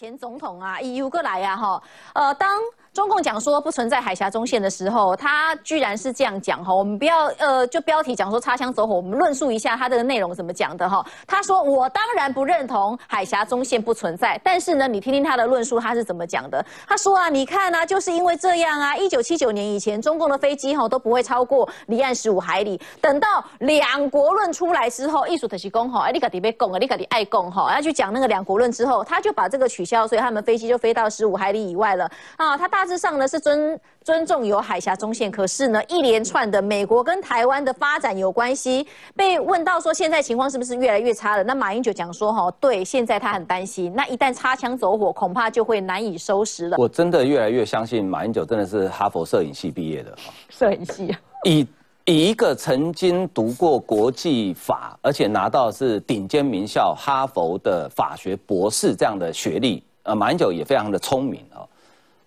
前总统啊，以乌过来呀哈，呃，当中共讲说不存在海峡中线的时候，他居然是这样讲哈。我们不要呃，就标题讲说擦枪走火，我们论述一下他这个内容怎么讲的哈。他说我当然不认同海峡中线不存在，但是呢，你听听他的论述，他是怎么讲的？他说啊，你看啊，就是因为这样啊，一九七九年以前，中共的飞机哈都不会超过离岸十五海里。等到两国论出来之后，艺术特西公哈，哎，你搞底被供啊，你搞底爱供哈，要去讲那个两国论之后，他就把这个取消，所以他们飞机就飞到十五海里以外了啊。他大致上呢是尊尊重有海峡中线，可是呢一连串的美国跟台湾的发展有关系。被问到说现在情况是不是越来越差了？那马英九讲说哈，对，现在他很担心，那一旦擦枪走火，恐怕就会难以收拾了。我真的越来越相信马英九真的是哈佛摄影系毕业的，摄影系啊，以。以一个曾经读过国际法，而且拿到是顶尖名校哈佛的法学博士这样的学历，呃，马英九也非常的聪明哦。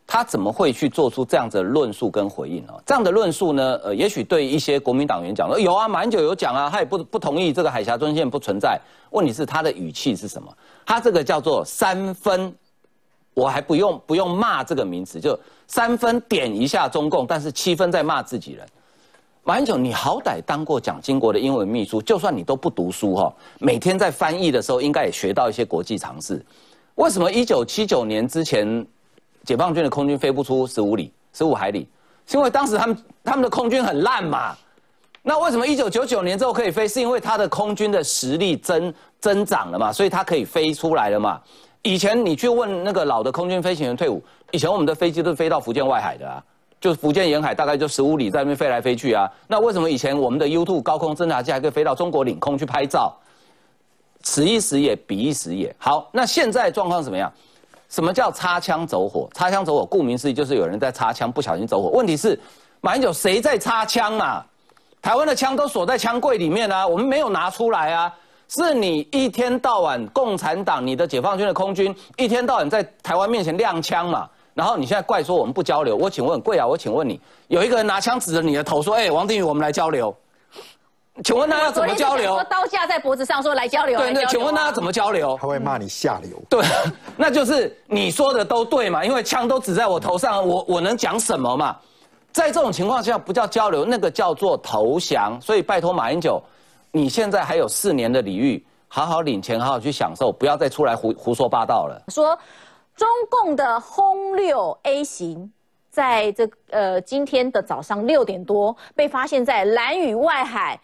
他怎么会去做出这样子的论述跟回应呢？这样的论述呢，呃，也许对一些国民党员讲说有啊，马英九有讲啊，他也不不同意这个海峡中线不存在。问题是他的语气是什么？他这个叫做三分，我还不用不用骂这个名词，就三分点一下中共，但是七分在骂自己人。马英九，你好歹当过蒋经国的英文秘书，就算你都不读书哈，每天在翻译的时候，应该也学到一些国际常识。为什么一九七九年之前，解放军的空军飞不出十五里、十五海里？是因为当时他们他们的空军很烂嘛？那为什么一九九九年之后可以飞？是因为他的空军的实力增增长了嘛？所以他可以飞出来了嘛？以前你去问那个老的空军飞行员退伍，以前我们的飞机都飞到福建外海的啊。就福建沿海大概就十五里，在那边飞来飞去啊。那为什么以前我们的 U2 高空侦察机还可以飞到中国领空去拍照？此一时也，彼一时也。好，那现在状况怎么样？什么叫擦枪走火？擦枪走火，顾名思义就是有人在擦枪，不小心走火。问题是，马英九谁在擦枪嘛？台湾的枪都锁在枪柜里面啊，我们没有拿出来啊。是你一天到晚共产党，你的解放军的空军一天到晚在台湾面前亮枪嘛？然后你现在怪说我们不交流，我请问贵啊，我请问你，有一个人拿枪指着你的头说：“哎，王定宇，我们来交流。”请问他要怎么交流？说刀架在脖子上说来交流。对对，请问他要怎么交流？他会骂你下流。对，那就是你说的都对嘛，因为枪都指在我头上，我我能讲什么嘛？在这种情况下，不叫交流，那个叫做投降。所以拜托马英九，你现在还有四年的礼遇，好好领钱，好好去享受，不要再出来胡胡说八道了。说。中共的轰六 A 型，在这呃今天的早上六点多被发现，在蓝屿外海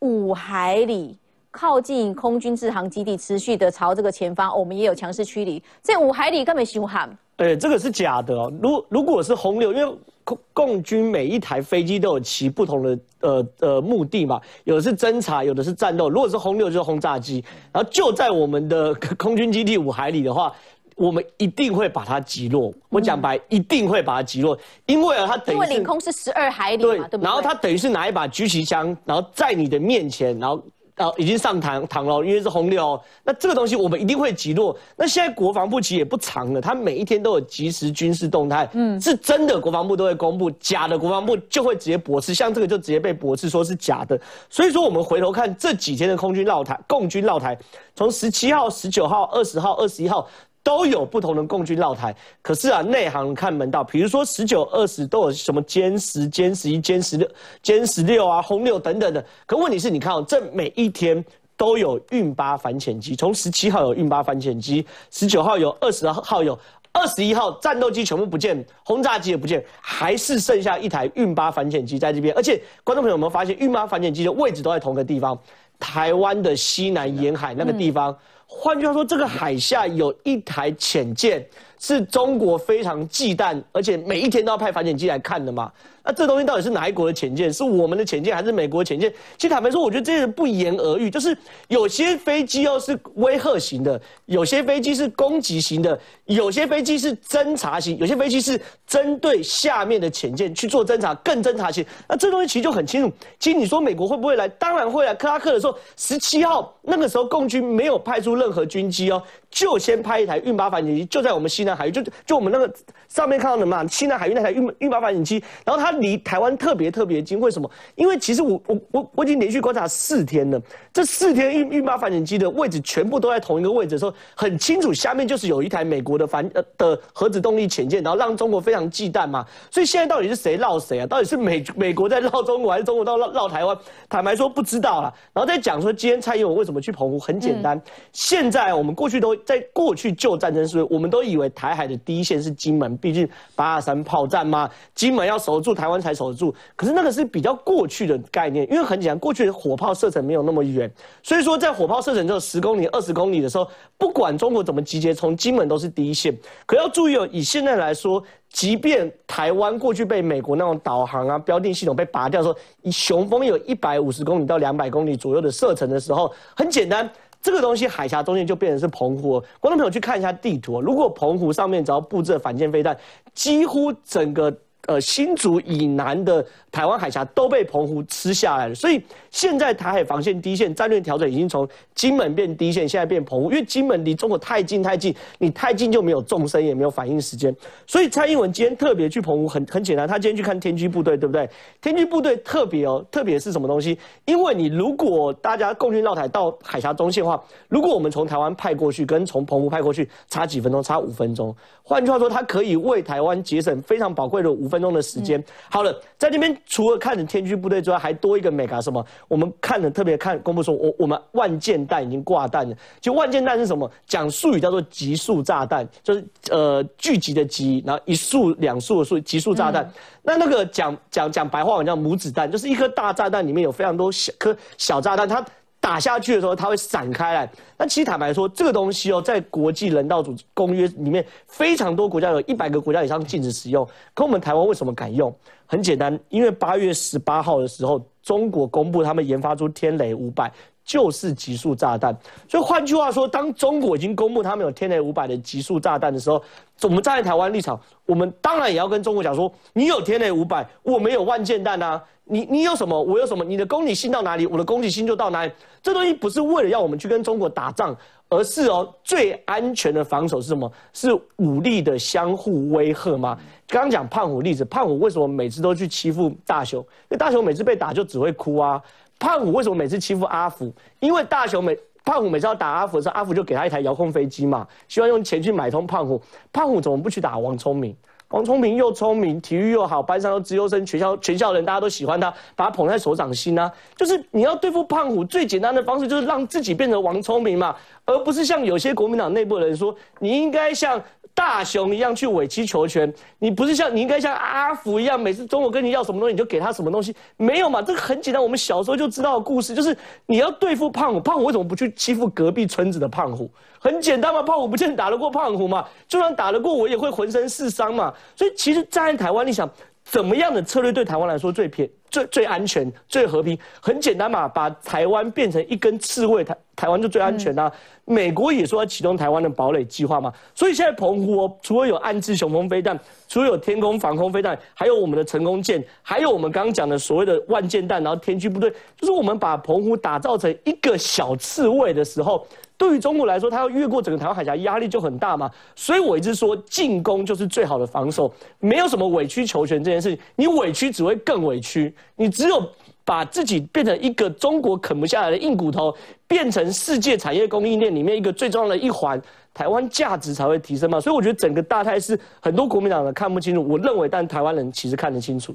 五海里，靠近空军制航基地，持续的朝这个前方，我们也有强势驱离。这五海里根本凶悍。对，这个是假的哦。如如果是轰六，因为共共军每一台飞机都有其不同的呃呃目的嘛，有的是侦察，有的是战斗。如果是轰六，就是轰炸机，然后就在我们的 空军基地五海里的话。我们一定会把它击落。我讲白，一定会把它击落，因为啊，它等于因为领空是十二海里嘛，对不对？然后它等于是拿一把狙击枪，然后在你的面前，然后啊已经上膛膛了，因为是红六。那这个东西我们一定会击落。那现在国防部其实也不长了，他每一天都有即时军事动态，嗯，是真的国防部都会公布，假的国防部就会直接驳斥。像这个就直接被驳斥说是假的。所以说我们回头看这几天的空军绕台、共军绕台，从十七号、十九号、二十号、二十一号。都有不同的共军绕台，可是啊，内行看门道。比如说十九、二十都有什么歼十、歼十一、歼十六、歼十六啊、轰六等等的。可问题是你看哦，这每一天都有运八反潜机，从十七号有运八反潜机，十九号有，二十号有，二十一号战斗机全部不见，轰炸机也不见，还是剩下一台运八反潜机在这边。而且观众朋友有没有发现，运八反潜机的位置都在同个地方，台湾的西南沿海那个地方。换句话说，这个海下有一台潜舰，是中国非常忌惮，而且每一天都要派反潜机来看的嘛。那这东西到底是哪一国的潜舰？是我们的潜舰还是美国潜舰？其实坦白说，我觉得这些人不言而喻。就是有些飞机哦是威吓型的，有些飞机是攻击型的，有些飞机是侦察型，有些飞机是针对下面的潜舰去做侦察，更侦察型。那这东西其实就很清楚。其实你说美国会不会来？当然会来。克拉克的时候，十七号那个时候共军没有派出。任何军机哦，就先派一台运八反潜机，就在我们西南海域，就就我们那个上面看到的嘛，西南海域那台运运八反潜机，然后它离台湾特别特别近，为什么？因为其实我我我我已经连续观察四天了，这四天运运八反潜机的位置全部都在同一个位置的时候，很清楚下面就是有一台美国的反呃的核子动力潜舰，然后让中国非常忌惮嘛。所以现在到底是谁绕谁啊？到底是美美国在绕中国，还是中国到绕绕台湾？坦白说不知道了。然后再讲说今天蔡英文为什么去澎湖，很简单，现在我们过去都在过去旧战争时，我们都以为台海的第一线是金门，毕竟八二三炮战嘛，金门要守住，台湾才守得住。可是那个是比较过去的概念，因为很简单，过去的火炮射程没有那么远，所以说在火炮射程只有十公里、二十公里的时候，不管中国怎么集结，从金门都是第一线。可要注意哦，以现在来说，即便台湾过去被美国那种导航啊、标定系统被拔掉，说以雄风有一百五十公里到两百公里左右的射程的时候，很简单。这个东西海峡中间就变成是澎湖，观众朋友去看一下地图，如果澎湖上面只要布置反舰飞弹，几乎整个。呃，新竹以南的台湾海峡都被澎湖吃下来了，所以现在台海防线第一线战略调整已经从金门变第一线，现在变澎湖，因为金门离中国太近太近，你太近就没有纵深，也没有反应时间。所以蔡英文今天特别去澎湖，很很简单，他今天去看天军部队，对不对？天军部队特别哦，特别是什么东西？因为你如果大家共军绕台到海峡中线的话，如果我们从台湾派过去，跟从澎湖派过去差几分钟，差五分钟。换句话说，它可以为台湾节省非常宝贵的五分钟的时间。好了，在那边除了看着天军部队之外，还多一个美卡什么？我们看了特别看公布说，我我们万箭弹已经挂弹了。就万箭弹是什么？讲术语叫做极速炸弹，就是呃聚集的集，然后一束两束的束，极速炸弹。那那个讲讲讲白话文叫母子弹，就是一颗大炸弹里面有非常多小颗小炸弹，它。打下去的时候，它会散开来。那其实坦白说，这个东西哦，在国际人道组织公约里面，非常多国家有一百个国家以上禁止使用。可我们台湾为什么敢用？很简单，因为八月十八号的时候，中国公布他们研发出天雷五百，就是极速炸弹。所以换句话说，当中国已经公布他们有天雷五百的极速炸弹的时候，我们站在台湾立场，我们当然也要跟中国讲说：你有天雷五百，我没有万箭弹啊。你你有什么，我有什么，你的攻击性到哪里，我的攻击性就到哪里。这东西不是为了要我们去跟中国打仗，而是哦，最安全的防守是什么？是武力的相互威吓吗？刚刚讲胖虎例子，胖虎为什么每次都去欺负大雄？因为大雄每次被打就只会哭啊。胖虎为什么每次欺负阿福？因为大雄每胖虎每次要打阿福的时候，阿福就给他一台遥控飞机嘛，希望用钱去买通胖虎。胖虎怎么不去打王聪明？王聪明又聪明，体育又好，班上又资优生，全校全校人大家都喜欢他，把他捧在手掌心啊。就是你要对付胖虎，最简单的方式就是让自己变成王聪明嘛，而不是像有些国民党内部的人说，你应该像大雄一样去委曲求全，你不是像你应该像阿福一样，每次中国跟你要什么东西你就给他什么东西，没有嘛？这个很简单，我们小时候就知道的故事，就是你要对付胖虎，胖虎为什么不去欺负隔壁村子的胖虎？很简单嘛，胖虎不见得打得过胖虎嘛，就算打得过我也会浑身是伤嘛。所以其实站在台湾，你想怎么样的策略对台湾来说最便、最最安全、最和平？很简单嘛，把台湾变成一根刺猬，台台湾就最安全啦。美国也说要启动台湾的堡垒计划嘛。所以现在澎湖哦，除了有暗制雄风飞弹，除了有天空防空飞弹，还有我们的成功舰，还有我们刚刚讲的所谓的万箭弹，然后天驱部队，就是我们把澎湖打造成一个小刺猬的时候。对于中国来说，它要越过整个台湾海峡，压力就很大嘛。所以我一直说，进攻就是最好的防守，没有什么委曲求全这件事情。你委屈只会更委屈，你只有把自己变成一个中国啃不下来的硬骨头，变成世界产业供应链里面一个最重要的一环，台湾价值才会提升嘛。所以我觉得整个大态是很多国民党的看不清楚，我认为，但台湾人其实看得清楚。